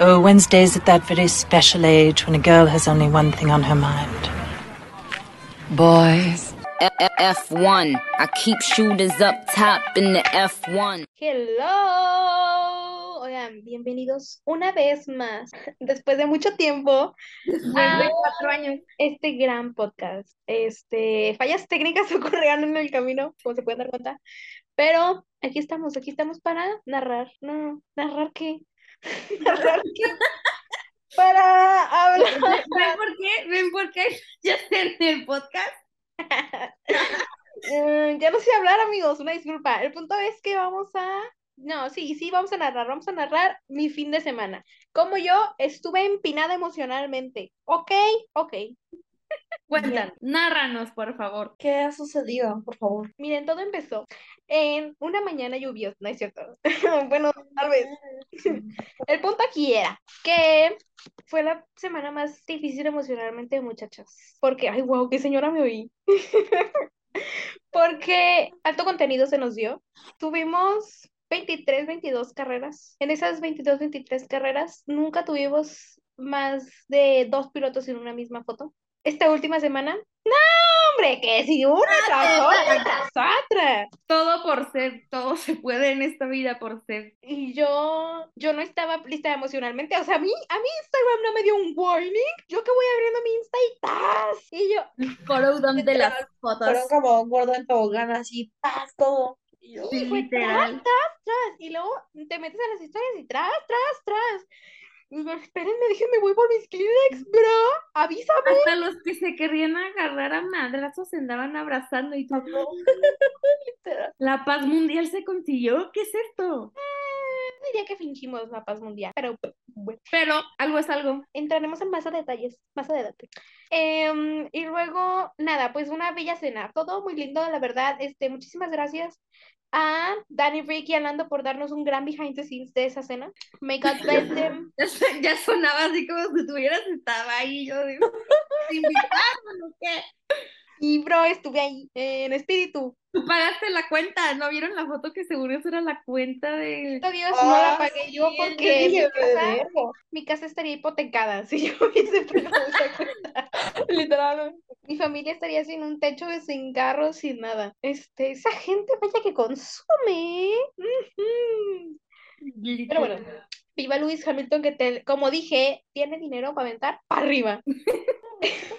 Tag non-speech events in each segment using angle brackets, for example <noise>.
Oh, Wednesday's at that very special age when a girl has only one thing on her mind. Boys. F1. I keep shooters up top in the F1. Hello. Oigan, bienvenidos una vez más, <laughs> después de mucho tiempo, Después de cuatro años. este gran podcast. Este, fallas técnicas <laughs> ocurrieron en el camino, como se pueden dar cuenta, pero aquí estamos, aquí estamos para narrar. No, narrar qué? Para hablar. ¿Ven por qué? ¿Ven por qué? Ya está en el podcast. Eh, ya no sé hablar, amigos, una disculpa. El punto es que vamos a. No, sí, sí, vamos a narrar. Vamos a narrar mi fin de semana. Como yo estuve empinada emocionalmente. ¿Ok? Ok. Cuéntanos, nárranos, por favor. ¿Qué ha sucedido, por favor? Miren, todo empezó en una mañana lluviosa, ¿no es cierto? <laughs> Bueno, tal vez. <laughs> El punto aquí era que fue la semana más difícil emocionalmente, muchachas. Porque, ay, wow, qué señora me oí. <laughs> Porque alto contenido se nos dio. Tuvimos 23, 22 carreras. En esas 22, 23 carreras nunca tuvimos más de dos pilotos en una misma foto. Esta última semana, no, hombre, que si una tras otra, tras otra. Todo por ser, todo se puede en esta vida por ser. Y yo, yo no estaba lista emocionalmente. O sea, a mí, a mí Instagram no me dio un warning. Yo que voy abriendo mi Insta y ¡tas! Y yo, Corudón de las fotos. Fueron como gordo en tobogán, así, paz, todo. Y yo, Sí, fue tras, literal. tras. Y luego te metes a las historias y tras, tras, tras. Y yo, espérenme, déjenme, voy por mis Kleenex, bro. Avísame. Hasta los que se querían agarrar a madrazos se andaban abrazando y <laughs> literal. La paz mundial se consiguió. ¿Qué es esto? Eh, diría que fingimos la paz mundial, pero bueno. Pero algo es algo. entraremos en más a detalles, más adelante. Em, y luego, nada, pues una bella cena, todo muy lindo, la verdad, este, muchísimas gracias a Danny, Rick y por darnos un gran behind the scenes de esa cena. May God bless them. Ya, son- ya sonaba así como si tuvieras estado ahí. Yo digo, ¿invitaron o qué? Y bro, estuve ahí, en espíritu. Tú pagaste la cuenta, ¿no vieron la foto que seguro esa era la cuenta de... Dios no la Ah, pagué yo porque mi casa, verlo. mi casa estaría hipotecada <laughs> si yo hubiese pagado esa cuenta. <laughs> Literal. Mi familia estaría sin un techo, sin carro, sin nada. Este, esa gente vaya que consume. ¿eh? Pero bueno, viva Luis Hamilton, que te- como dije, tiene dinero para aventar para arriba. <laughs>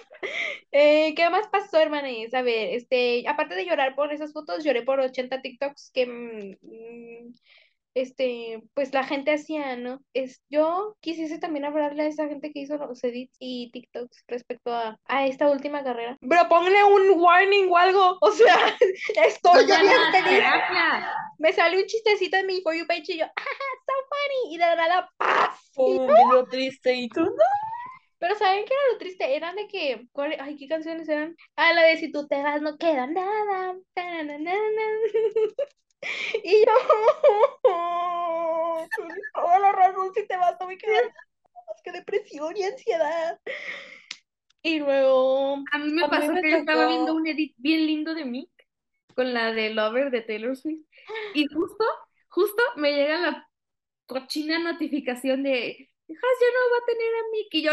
Eh, ¿qué más pasó, hermanes? A ver, este, aparte de llorar por esas fotos, lloré por 80 TikToks que, mm, este, pues la gente hacía, ¿no? Es, yo quisiese también hablarle a esa gente que hizo los edits y TikToks respecto a, a esta última carrera. Pero ponle un warning o algo, o sea, <laughs> estoy yo Vayan bien a feliz. terapia. Me salió un chistecito en mi For You page y yo, ¡ah, so funny! Y de la paz. Un video triste y tú, no. Pero ¿saben qué era lo triste? Eran de que, ¿cuál- ay, ¿qué canciones eran? Ah, la de Si tú te vas no queda nada. <laughs> Y yo, tienes toda la razón, si te vas no me queda nada más que depresión y ansiedad. Y luego, A mí me A mí pasó me que yo estaba viendo un edit bien lindo de Mick con la de Lover de Taylor Swift y justo, justo me llega la cochina notificación de Has ya no va a tener a Mick y yo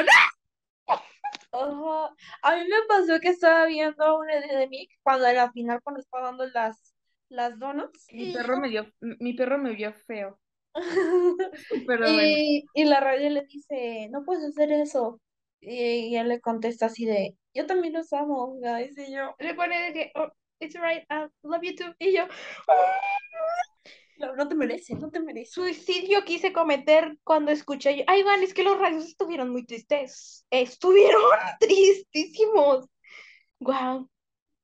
¡no! A mí me pasó que estaba viendo un edit de Mick cuando en la final, cuando estaba dando las, las donuts. Mi Y, perro me dio, mi perro me vio feo, <laughs> pero bueno. y, y la radio le dice, no puedes hacer eso. Y, y él le contesta así de, yo también los amo, guys. Y yo, le pone de que, oh, it's alright, I love you too. Y yo, no, no te mereces, no te mereces. suicidio quise cometer cuando escuché yo. Ay, Van, es que los rayos estuvieron muy tristes. Estuvieron tristísimos. Wow.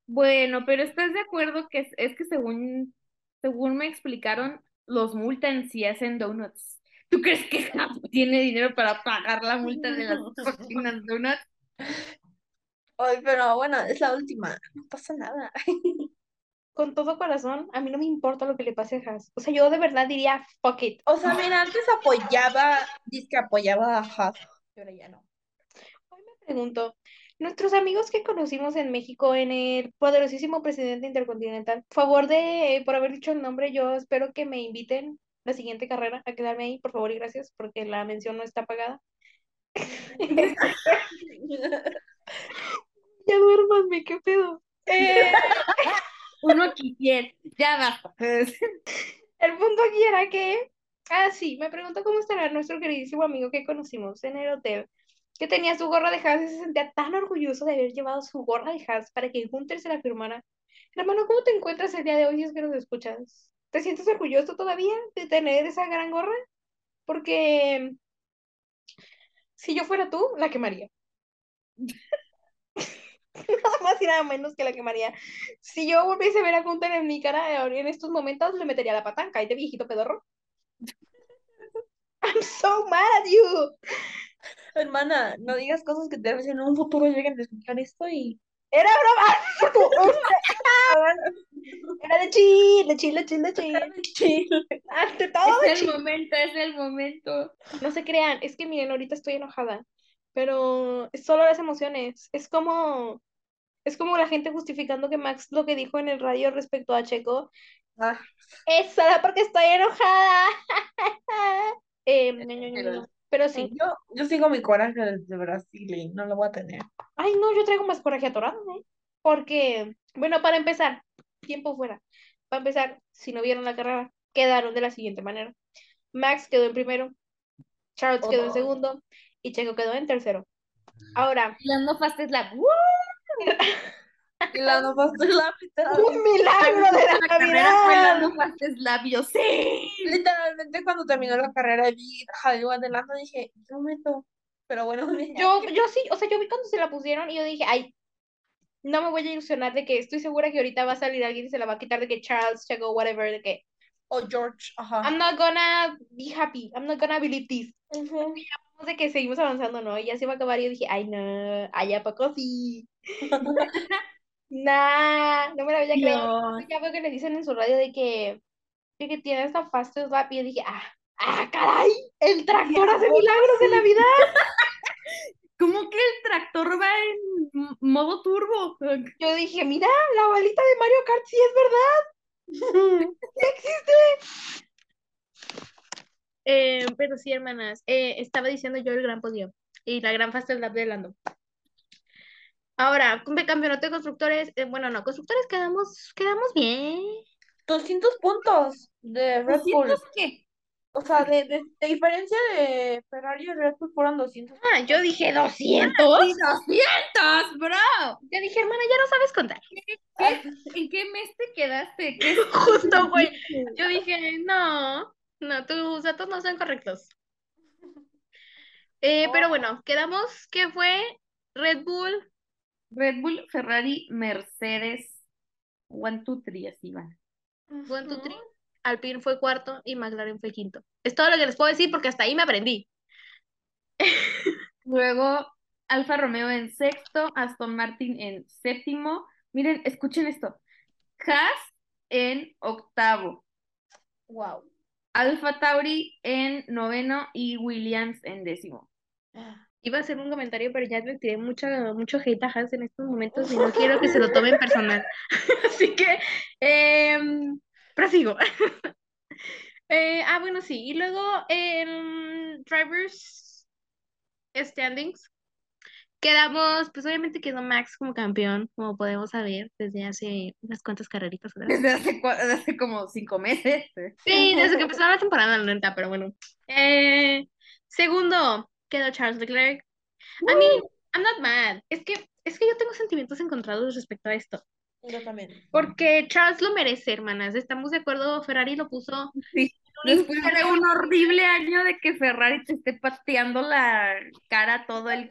Bueno, pero ¿estás de acuerdo que es, es que según, según me explicaron, los multan si hacen donuts? ¿Tú crees que <laughs> tiene dinero para pagar la multa de las <laughs> cochinas donuts? Ay, pero bueno, es la última, no pasa nada. <laughs> Con todo corazón, a mí no me importa lo que le pase a Haas. O sea, yo de verdad diría, fuck it. O sea, mira, antes apoyaba, dice que apoyaba a Haas, pero ya no. Hoy me pregunto, nuestros amigos que conocimos en México, en el poderosísimo presidente intercontinental, favor de, por haber dicho el nombre, yo espero que me inviten la siguiente carrera a quedarme ahí, por favor y gracias, porque la mención no está pagada. <laughs> <laughs> Ya duérmanme, qué pedo. Eh, Uno quisiera, ya basta. <laughs> el punto aquí era que, ah, sí, me preguntó cómo estará nuestro queridísimo amigo que conocimos en el hotel, que tenía su gorra de Haas y se sentía tan orgulloso de haber llevado su gorra de Haas para que Gunther se la firmara. Hermano, ¿cómo te encuentras el día de hoy si es que nos escuchas? ¿Te sientes orgulloso todavía de tener esa gran gorra? Porque si yo fuera tú, la quemaría. <laughs> <laughs> Nada más y nada menos que la quemaría. Si yo volviese a ver a Gunther en mi cara en estos momentos, le metería la patanca. ¿Y de viejito pedorro? <laughs> I'm so mad at you. Hermana, no digas cosas que vez en un futuro lleguen a escuchar esto y... Era broma. <laughs> Era de chill, de chill, de chill, de chill. Ante todo de Es el momento, es el momento. No se crean, es que miren, ahorita estoy enojada, pero es solo las emociones. Es como, es como la gente justificando que Max lo que dijo en el radio respecto a Checo Ah, es solo porque estoy enojada. <laughs> Eh. Pero sí. yo, yo sigo mi coraje desde Brasil y no lo voy a tener. Ay, no, yo traigo más coraje atorado, ¿eh? Porque, bueno, para empezar, tiempo fuera. Para empezar, si no vieron la carrera, quedaron de la siguiente manera. Max quedó en primero, Charles quedó en Oh. segundo y Checo quedó en tercero. Ahora, Lando Fast es la... <laughs> Y la no pasó la mitad. un milagro de la La carrera fue Navidad. Lando Fast es labio, sí. Literalmente cuando terminó la carrera y vi Jaleo adelante dije, ¿qué momento? Pero bueno, <laughs> Yo, yo sí, o sea, yo vi cuando se la pusieron y yo dije, ay, no me voy a ilusionar de que estoy segura que ahorita va a salir alguien y se la va a quitar de que Charles, Checo, whatever, de que o George, ajá. I'm not gonna be happy, I'm not gonna believe this. Ujú. de que seguimos avanzando, ¿no? Y ya se iba a acabar y yo dije, ay, no, ay, ¿a poco sí? <laughs> Nah, no me la había creído. Ya veo que le dicen en su radio de que, de que tiene esta fastest lap y yo dije, ah, ah, caray, el tractor hace milagros de Navidad. <laughs> ¿Cómo que el tractor va en modo turbo? Yo dije, mira, la balita de Mario Kart sí es verdad. <laughs> Sí existe. Eh, pero sí, hermanas, eh, estaba diciendo yo el gran podio y la gran fastest lap de Lando. Ahora, campeonato de constructores, eh, bueno, no, constructores quedamos, quedamos bien. 200 puntos de Red Bull. ¿200 qué? O sea, de, de, de diferencia de Ferrari y Red Bull fueron 200. Ah, yo dije 200. Sí, 200, bro. Yo dije, hermana, ya no sabes contar. ¿En qué mes te quedaste? ¿Qué <laughs> Justo, güey. Yo dije, no, no, tus datos no son correctos. <laughs> Eh, pero bueno, quedamos que fue Red Bull. Red Bull, Ferrari, Mercedes, one, two, three, así van. One, two, three. Alpine fue cuarto y McLaren fue quinto. Es todo lo que les puedo decir porque hasta ahí me aprendí. <laughs> Luego, Alfa Romeo en sexto, Aston Martin en séptimo. Miren, escuchen esto. Haas en octavo, Wow. Alfa Tauri en noveno y Williams en décimo. Iba a hacer un comentario, pero ya le tiré mucho, mucho hate a Haas en estos momentos y no quiero que se lo tomen personal. <laughs> Así que, em, prosigo. <laughs> Eh, ah, bueno, sí. Y luego, en Drivers Standings, quedamos, pues obviamente quedó Max como campeón, como podemos saber, desde hace unas cuantas carreritas. Desde hace, desde hace como cinco meses. Sí, desde que empezó la temporada, la neta, pero bueno. Eh, segundo, quedó Charles Leclerc. A mí, I'm not mad. Es que, es que yo tengo sentimientos encontrados respecto a esto. Yo también. Porque Charles lo merece, hermanas. Estamos de acuerdo, Ferrari lo puso. Sí. Después de un horrible año de que Ferrari te esté pateando la cara todo el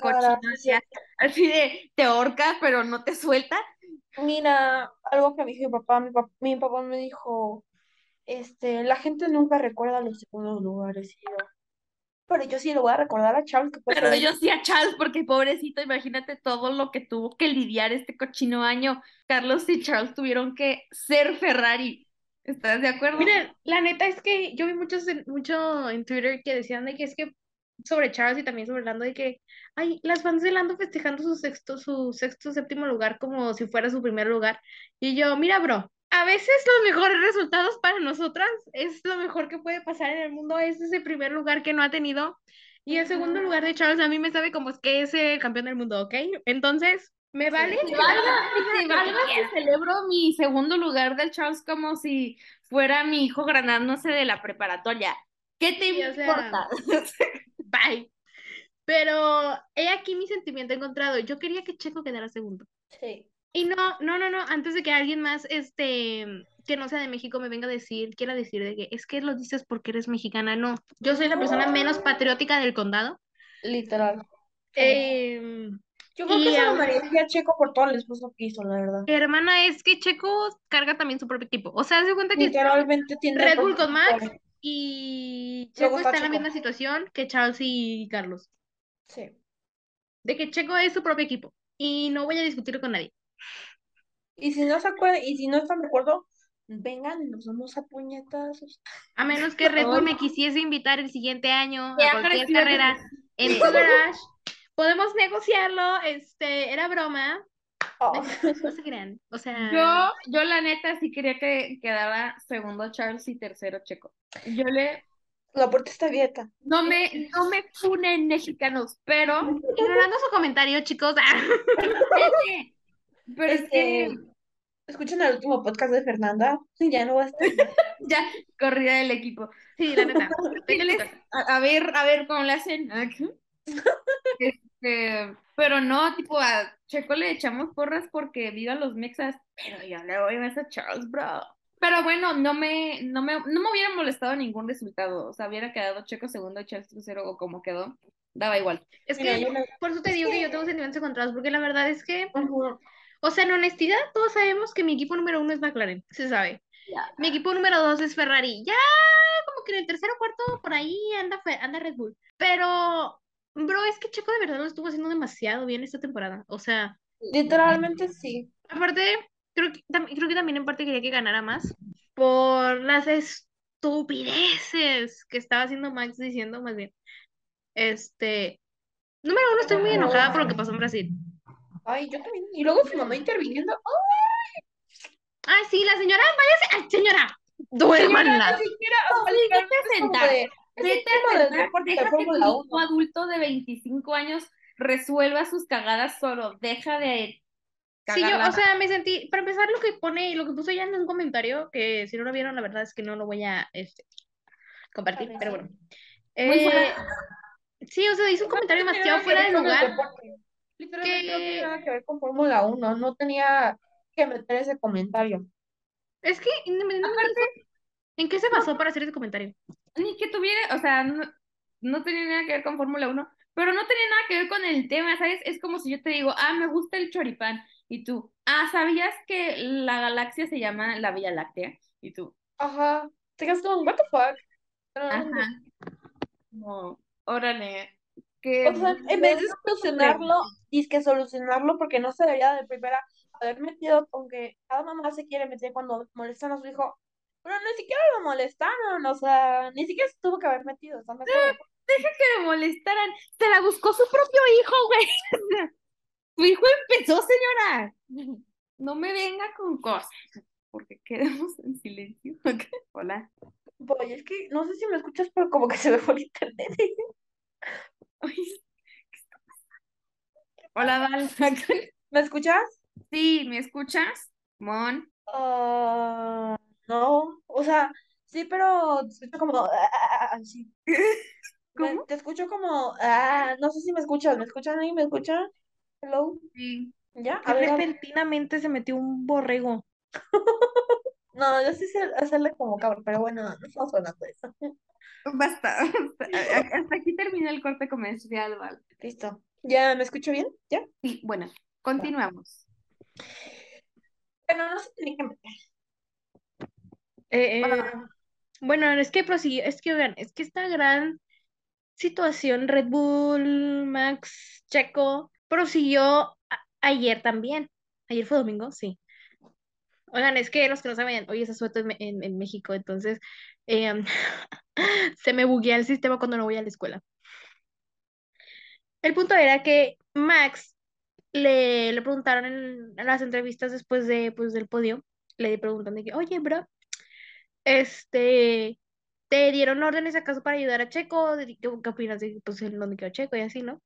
así, así de te ahorca, pero no te suelta. Mira, algo que me dijo mi papá, mi papá, mi papá me dijo, este, la gente nunca recuerda los segundos lugares. Y yo, pero yo sí lo voy a recordar a Charles que Pero yo sí a Charles, porque pobrecito, imagínate todo lo que tuvo que lidiar este cochino año. Carlos y Charles tuvieron que ser Ferrari. ¿Estás de acuerdo? Miren, la neta es que yo vi muchos en- mucho en Twitter que decían de que es que sobre Charles y también sobre Lando de que ay, las fans de Lando festejando su sexto, su sexto, séptimo lugar como si fuera su primer lugar. Y yo, mira, bro, a veces los mejores resultados para nosotras es lo mejor que puede pasar en el mundo, es ese primer lugar que no ha tenido. Y el segundo lugar de Charles a mí me sabe como es que es el campeón del mundo, ¿ok? Entonces, ¿me vale? Te <laughs> valga, valga que celebro mi segundo lugar del Charles como si fuera mi hijo graduándose de la preparatoria. ¿Qué te Sí, o sea, importa? <laughs> Bye. Pero he aquí mi sentimiento encontrado. Yo quería que Checo quedara segundo. Sí. Y no, no, no, no, antes de que alguien más, este, que no sea de México me venga a decir, quiera decir de que es que lo dices porque eres mexicana, no. Yo soy la persona menos patriótica del condado. Literal. Em, Yo creo y que se lo merecía Checo por todo el esfuerzo que hizo, la verdad. hermana, es que Checo carga también su propio equipo. O sea, se cuenta que Literalmente tiene Red Bull con Max y Checo está está en la misma situación que Charles y Carlos. Sí. De que Checo es su propio equipo. Y no voy a discutirlo con nadie. Y si no se acuerdan, y si no están de acuerdo, vengan y nos vamos a puñetazos. A menos que <laughs> Red Bull me quisiese invitar el siguiente año a cualquier carrera en su <laughs> garage. Podemos negociarlo, este, era broma. Oh. No se crean. O sea, Yo, yo la neta sí quería que quedara segundo Charles y tercero Checo. Yo le, La puerta está abierta. no me, no me funen mexicanos, pero, <laughs> ignorando su comentario, chicos. Pero es que Este, escuchen el último podcast de Fernanda. Ya no va a estar. <laughs> ya corrida del equipo. Sí, la neta. <laughs> A, a ver, a ver cómo le hacen. <laughs> Este, pero no, tipo, a Checo le echamos porras porque viva los mexas, pero yo le voy a esa Charles, bro. Pero bueno, no me, no me, no me hubiera molestado ningún resultado. O sea, hubiera quedado Checo segundo, Charles tercero o como quedó. Daba igual. Es Mira, que yo por eso te es digo que que- yo tengo sentimientos encontrados, porque la verdad es que, Ujú. O sea, en honestidad, todos sabemos que mi equipo número uno es McLaren, se sabe. Mi equipo número dos es Ferrari. Ya, como que en el tercero o cuarto, por ahí anda, anda Red Bull. Pero, bro, es que Checo de verdad lo estuvo haciendo demasiado bien esta temporada. O sea, Literalmente sí. aparte, creo que, creo que también en parte quería que ganara más por las estupideces que estaba haciendo Max diciendo, más bien. Este, número uno, estoy muy enojada por lo que pasó en Brasil. Ay, yo también. Y luego su mamá interviniendo. Ay, sí, la señora, váyase. Ay, señora, Señora, duérmanla. ni siquiera, o sea, Sí, vete a literalmente es como sentar. Vete a sentar, deja que tu Fórmula hijo 1. adulto de 25 años resuelva sus cagadas solo. Deja de Sí, yo, o sea, me sentí, para empezar, lo que pone, lo que puso ya en un comentario, que si no lo vieron, la verdad es que no lo voy a este, compartir, pero bueno. Eh, sí, o sea, hizo un comentario demasiado fuera de lugar. deporte. Literalmente no tiene que- nada que ver con Fórmula 1. No tenía que meter ese comentario. Es que, independientemente ¿en qué se basó para hacer ese comentario? Ni que tuviera, o sea, no, no tenía nada que ver con Fórmula 1, pero no tenía nada que ver con el tema, ¿sabes? Es como si yo te digo, ah, me gusta el choripán, y tú, ah, ¿sabías que la galaxia se llama la Vía Láctea? Y tú, Ajá. Te quedas como, what the fuck. ajá, como, órale, que O sea, en vez de solucionarlo, y que solucionarlo porque no se debería de primera haber metido, aunque cada mamá se quiere meter cuando molestan a su hijo, pero ni siquiera lo molestaron, o sea, ni siquiera se tuvo que haber metido, ¿están de acuerdo? que me molestaran, se la buscó su propio hijo, güey. <laughs> Su hijo empezó, señora. No me venga con cosas, porque quedamos en silencio. <laughs> Hola. Oye, es que no sé si me escuchas, pero como que se me fue el internet. <laughs> <laughs> Hola, Val. <laughs> ¿Me escuchas? Sí, ¿me escuchas? Mon. Ah, no, o sea, sí, pero te escucho como, ah, así. <laughs> Me- ¿Cómo? te escucho como, ah, no sé si me escuchas, ¿me escuchan ahí? ¿Me escuchan? Hello, Sí. ¿ya? A. Repentinamente se metió un borrego. No, yo sí sé hacerle como cabrón, pero bueno, no estamos hablando de eso. <laughs> Basta, <laughs> Hasta aquí termina el corte comercial, Val. Listo. ¿Ya me escucho bien? ¿Ya? Sí, bueno, continuamos. Bueno, no se tiene que meter. Eh, eh, Ah. bueno, es que prosiguió, es que oigan, es que esta gran situación Red Bull, Max, Checo, prosiguió ayer también. Ayer fue domingo, sí. Oigan, es que los que no saben, hoy es asueto en, en- México, entonces em, <laughs> se me buguea el sistema cuando no voy a la escuela. El punto era que Max le, le preguntaron en, las entrevistas después de, pues, del podio le preguntan de que, oye, bro, este, ¿te dieron órdenes acaso para ayudar a Checo? ¿Qué, qué opinas de pues, dónde quedó Checo y así, no?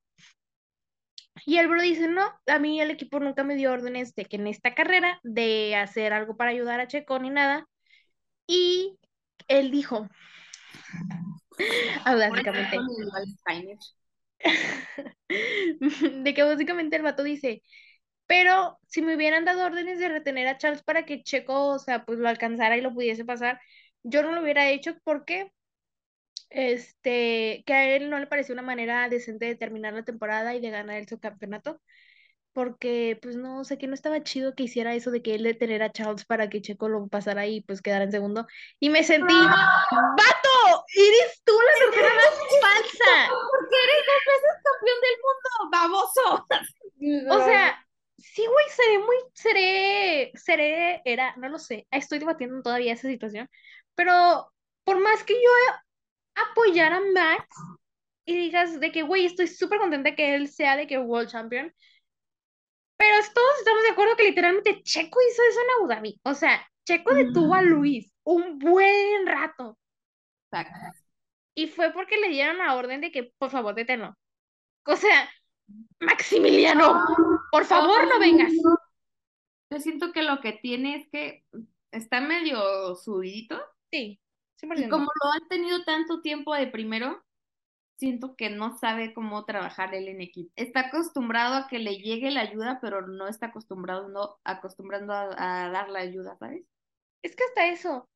Y el bro dice, no, a mí el equipo nunca me dio órdenes de que en esta carrera de hacer algo para ayudar a Checo ni nada. Y él dijo, <laughs> ah, básicamente, <laughs> de que básicamente el vato dice, pero si me hubieran dado órdenes de retener a Charles para que Checo, o sea, pues lo alcanzara y lo pudiese pasar, yo no lo hubiera hecho porque este, que a él no le pareció una manera decente de terminar la temporada y de ganar el subcampeonato, porque pues no sé que no estaba chido que hiciera eso de que él detenera a Charles para que Checo lo pasara y pues quedara en segundo. Y me sentí, ¡Vato! ¡Eres tú la persona más falsa! Porque eres dos veces campeón del mundo, baboso. <laughs> O sea, sí, güey, seré muy, seré, seré, era, no lo sé, estoy debatiendo todavía esa situación, pero por más que yo apoyara a Max y digas de que, güey, estoy súper contenta que él sea de que World Champion, pero todos estamos de acuerdo que literalmente Checo hizo eso en Abu Dhabi, o sea, Checo detuvo a Luis un buen rato. Exacto. Y fue porque le dieron la orden de que, por favor, deténlo. O sea, Maximiliano, por favor, no vengas. Yo siento que lo que tiene es que está medio subidito. Sí, Y 100%. como lo han tenido tanto tiempo de primero, siento que no sabe cómo trabajar él en equipo. Está acostumbrado a que le llegue la ayuda, pero no está acostumbrado, no, acostumbrando a, a dar la ayuda, ¿sabes? Es que hasta eso.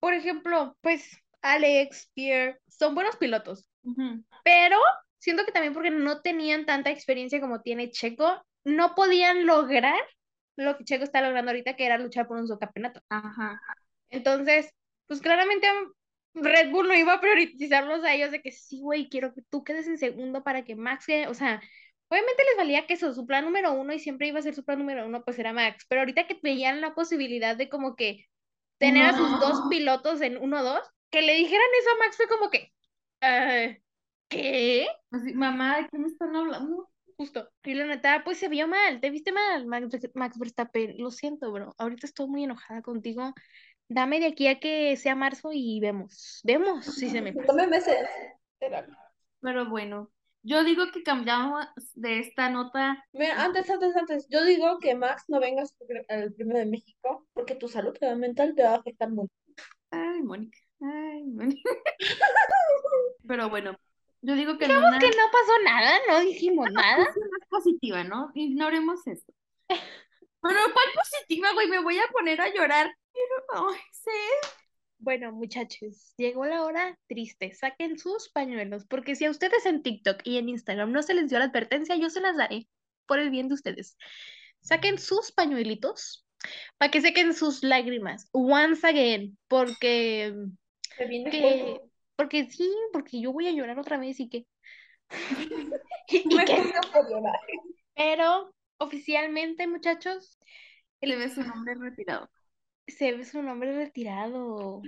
Por ejemplo, pues Alex, Pierre, son buenos pilotos, Ujú. pero siento que también porque no tenían tanta experiencia como tiene Checo, no podían lograr lo que Checo está logrando ahorita, que era luchar por un subcampeonato. Ajá. Entonces, pues claramente Red Bull no iba a priorizarlos a ellos de que sí, güey, quiero que tú quedes en segundo para que Max quede, o sea, obviamente les valía que eso, su plan número uno y siempre iba a ser su plan número uno, pues era Max, pero ahorita que veían la posibilidad de como que tener a sus dos pilotos en uno o dos, que le dijeran eso a Max fue como que, ah, ¿qué? Así, mamá, ¿de qué me están hablando? Justo. Y la neta, pues se vio mal, te viste mal, Max, Max Verstappen. Lo siento, bro. Ahorita estoy muy enojada contigo. Dame de aquí a que sea marzo y vemos. Vemos si se me pasa. Tome meses. Pero bueno, yo digo que cambiamos de esta nota. Mira, antes, antes, antes, yo digo que Max no vengas al primero de México porque tu salud mental te va a afectar mucho. Ay, Mónica. Ay, Mónica. <laughs> Pero bueno, yo digo que Digamos una que no pasó nada, no dijimos nada. más positiva, ¿no? Ignoremos eso. Bueno, ¿cuál positiva, güey? Me voy a poner a llorar. Pero, ay, sí. Bueno, muchachos, llegó la hora triste. Saquen sus pañuelos, porque si a ustedes en TikTok y en Instagram no se les dio la advertencia, yo se las daré por el bien de ustedes. Saquen sus pañuelitos para que sequen sus lágrimas once again, porque Se viene que, poco. porque sí, porque yo voy a llorar otra vez y que <laughs> y, Me pero oficialmente, muchachos, Le ve su nombre retirado. Se ve su nombre retirado.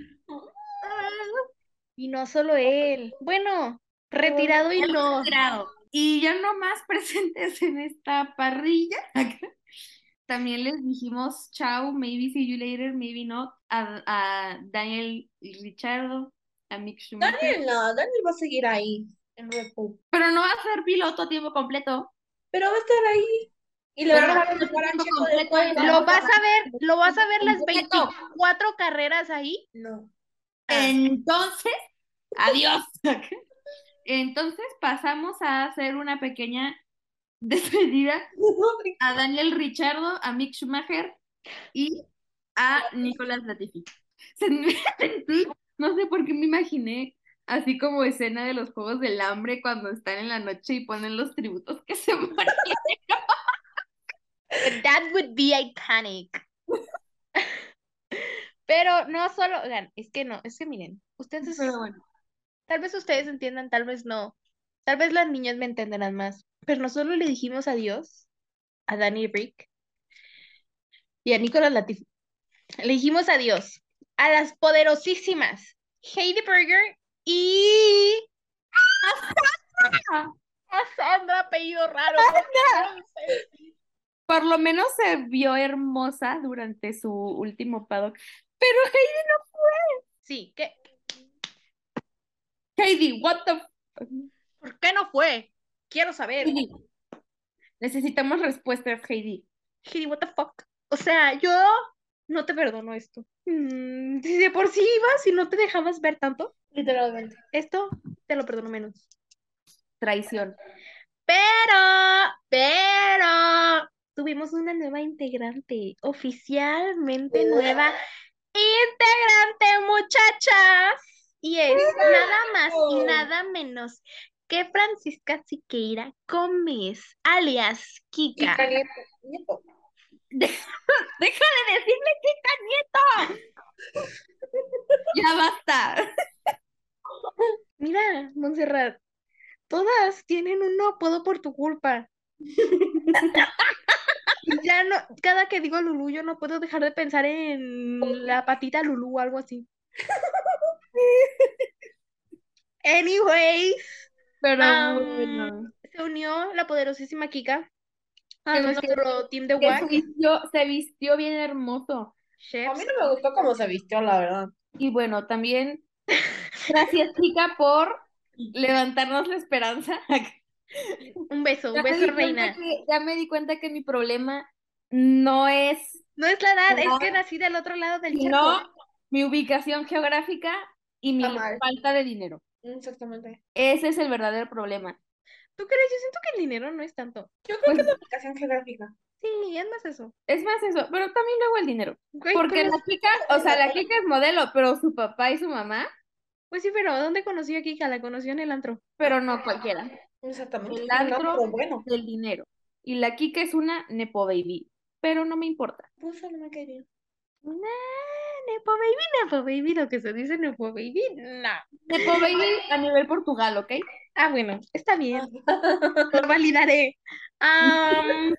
Y no solo él. Bueno, retirado y no. Retirado. Y ya no más <laughs> presentes en esta parrilla. <laughs> También les dijimos chao, maybe see you later, maybe not, a, a Daniel Richardo, a Mick Schumacher. Daniel no, Daniel va a seguir ahí en Red Bull. Pero no va a ser piloto a tiempo completo. Pero va a estar ahí. Y le van a no dar completo. ¿Lo vas a ver? ¿Lo vas a ver las Completo. 24 carreras ahí? No. Ah. Entonces, <laughs> adiós. Entonces pasamos a hacer una pequeña <laughs> despedida a Daniel Richardo, a Mick Schumacher y a Nicolas Latifi. <laughs> Sentí, no sé por qué me imaginé así como escena de los Juegos del Hambre cuando están en la noche y ponen los tributos que se That would be iconic. <laughs> Pero no solo, oigan, es que no, es que miren, ustedes, Pero bueno, tal vez ustedes entiendan, tal vez no, tal vez las niñas me entenderán más, pero nosotros le dijimos adiós a Danny Rick y a Nicolas Latifi. Le dijimos adiós a las poderosísimas Heidi Berger y a Sandra, apellido raro. Por lo menos se vio hermosa durante su último paddock. Pero <laughs> Heidi no Sí, ¿qué? fue. Heidi, what the ¿Por qué no fue? Quiero saber. Heidi. Necesitamos respuestas, Heidi. Heidi, what the fuck? O sea, yo no te perdono esto. Mm, si de por sí ibas y no te dejabas ver tanto, Literalmente. esto te lo perdono menos. Traición. Pero, pero, tuvimos una nueva integrante, oficialmente nueva integrante, muchachas. Y es nada más y nada menos que Francisca Siqueira Gómez, alias Kika. Kika Nieto. Nieto. Deja de decirle Kika Nieto. <laughs> Ya basta. <laughs> Mira, Montserrat, todas tienen un no apodo por tu culpa. <laughs> Ya no, cada que digo Lulú, yo no puedo dejar de pensar en la patita Lulú o algo así. Anyways, Pero bueno. se unió la poderosísima Kika a nuestro team de WAC. vistió, se vistió bien hermoso. A mí no me gustó cómo se vistió, la verdad. Y bueno, también gracias, chica, por <laughs> levantarnos la esperanza. <laughs> Un beso, un beso, reina. que, ya me di cuenta que mi problema no es, No es la edad, No. es que nací del otro lado del charco. mi ubicación geográfica y mi falta de dinero. Exactamente. Ese es el verdadero problema. ¿Tú crees? Yo siento que el dinero no es tanto. Yo creo Pues- que es la aplicación geográfica. Sí, es más eso. Es más eso, pero también luego el dinero. Porque la chica, o sea, la chica es modelo, pero su papá y su mamá, Pues sí, pero ¿dónde conoció a Kika? La conoció en el antro. pero no cualquiera. Exactamente. El antro bueno. del dinero. Y la Kika es una Nepo Baby, pero no me importa. Pues no me bien. Nah, Nepo Baby, Nepo Baby, lo que se dice Nepo Baby, nah. Nepo Baby a nivel Portugal, ¿ok? Ah, bueno, está bien. <laughs> Lo validaré. <laughs> Am,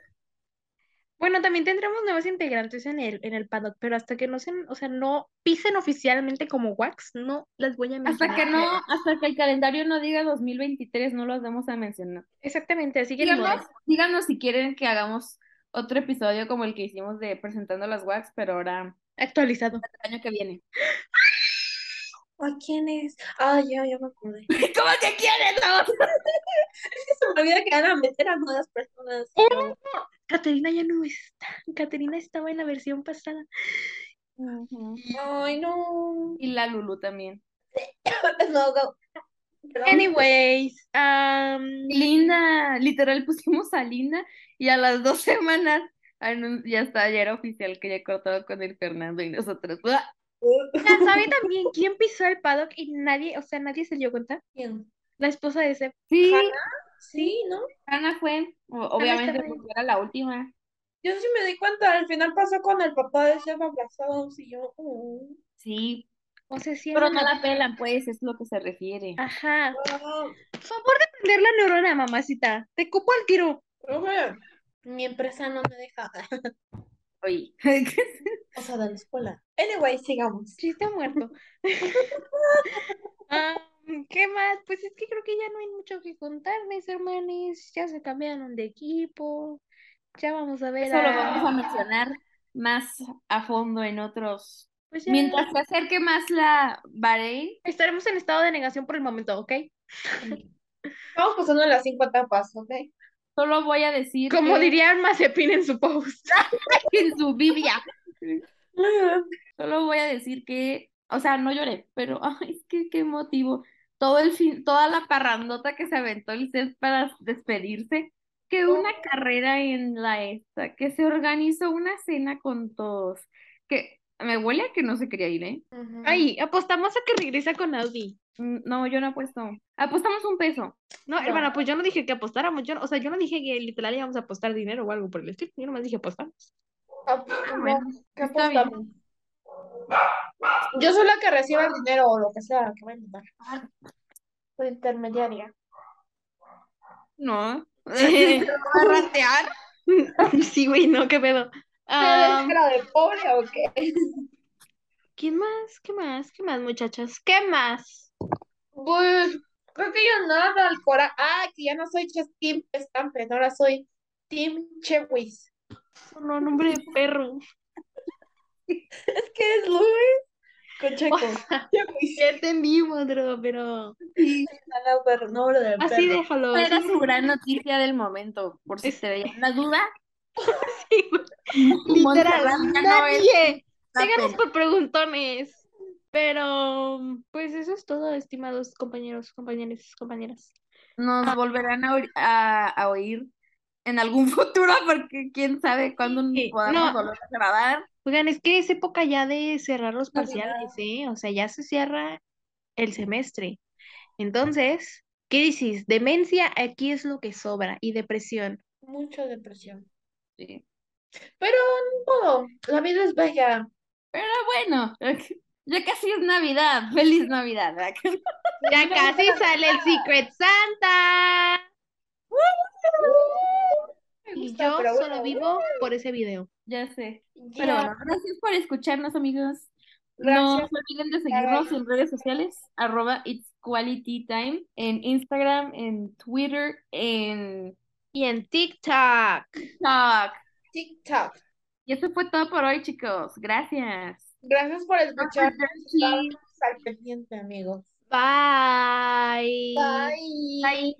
bueno, también tendremos nuevos integrantes en el, en el paddock, pero hasta que no se, o sea, no pisen oficialmente como wax, no las voy a Hasta mencionar. que no, hasta que el calendario no diga 2023, no los vamos a mencionar. Exactamente, así que Díganos, si quieren que hagamos otro episodio como el que hicimos de presentando las wax, pero ahora Actualizado. el año que viene. ¿A quién es? Ah, ya, ya me acordé. <laughs> ¿Cómo que quieren? No? <laughs> Se me olvida que van a meter a nuevas personas. Oh. Caterina ya no está. Caterina estaba en la versión pasada. Ay, no. Y la Lulu también. <coughs> No, go. Perdón. Anyways, am, Linda, literal pusimos a Linda y a las dos <laughs> semanas ya está, ya era oficial que ya cortado con el Fernando y nosotros. ¿sabe también quién pisó el paddock y nadie, o sea, nadie se dio cuenta? ¿Quién? La esposa de ese. Sí, Sí, ¿no? Ana fue, obviamente porque era la última. Yo sí me di cuenta, al final pasó con el papá de Seba abrazados y yo, oh. Sí, O sea, sí pero no la pelan, pues, es lo que se refiere. Ajá. Por favor de prender la neurona, mamacita. Te cupo al tiro. mi empresa no me deja. <laughs> Oye, O sea, de la escuela. Anyway, sigamos. Chiste muerto. <laughs> Ah, ¿qué más? Pues es que creo que ya no hay mucho que contar, mis hermanos. Ya se cambiaron de equipo. Ya vamos a ver eso lo vamos a mencionar más a fondo en otros. Pues ya Mientras se acerque más la Bahrein, estaremos en estado de negación por el momento, ¿ok? <laughs> Estamos pasando las cinco etapas, ¿ok? solo voy a decir Como que diría Mazepin en su post. <laughs> en su Biblia. Solo voy a decir que, o sea, no lloré, pero ay, es que qué motivo. Todo el fin, toda la parrandota que se aventó el set para despedirse, que una carrera en la esta, que se organizó una cena con todos, que me huele a que no se quería ir, ¿eh? Ay, apostamos a que regresa con Audi. Mm, No, yo no apuesto. Apostamos un peso. No, hermana, pues yo no dije que apostáramos. Yo, no- o sea, yo no dije que literal íbamos a apostar dinero o algo por el estilo. Yo nomás dije apostamos. Ah, bueno, ¿Qué está bien. apostamos? Yo soy la que recibe el dinero o lo que sea que va a invitar. Soy intermediaria. No. ¿Se lo va a ratear? <laughs> Sí, güey, no, qué pedo. ¿Pero Ah, cara de pobre o qué? ¿quién más? ¿Qué más? ¿Qué más, muchachas? ¿Qué más? Pues, creo que yo nada, al cora. Ah, que ya no soy Team Stampen, ahora soy Team Chewis. No, nombre de perro. <laughs> Es que es Luis con <laughs> Checo. Checo y Ya entendí, Madro, pero sí, no, del así perro. déjalo. Era así su gran noticia del momento, por si te veía una duda. <laughs> Literal, no es nadie. Síganos por preguntones. Pero, pues eso es todo, estimados compañeros, compañeras, compañeras. Nos volverán a, a- a oír en algún <laughs> futuro, porque quién sabe cuándo Sí, podamos no. volver a grabar. Oigan, es que es época ya de cerrar los No, parciales, ¿eh? O sea, ya se cierra el semestre. Entonces, ¿qué dices? Demencia aquí es lo que sobra y depresión. Mucha depresión. Sí. Pero ni modo, la vida es bella. Pero bueno, <laughs> ya casi es Navidad. Feliz Navidad. Ya <laughs> casi sale el Secret Santa. Me Y gusta, yo pero solo bueno, vivo por ese video. Ya sé. ya. Pero bueno, gracias por escucharnos, amigos. No Gracias. se olviden de seguirnos en redes sociales, arroba It's Quality Time, en Instagram, en Twitter, en Y en TikTok. TikTok. TikTok. Y eso fue todo por hoy, chicos. Gracias. Gracias por escucharnos. Al pendiente, amigos. Bye. Bye. Bye.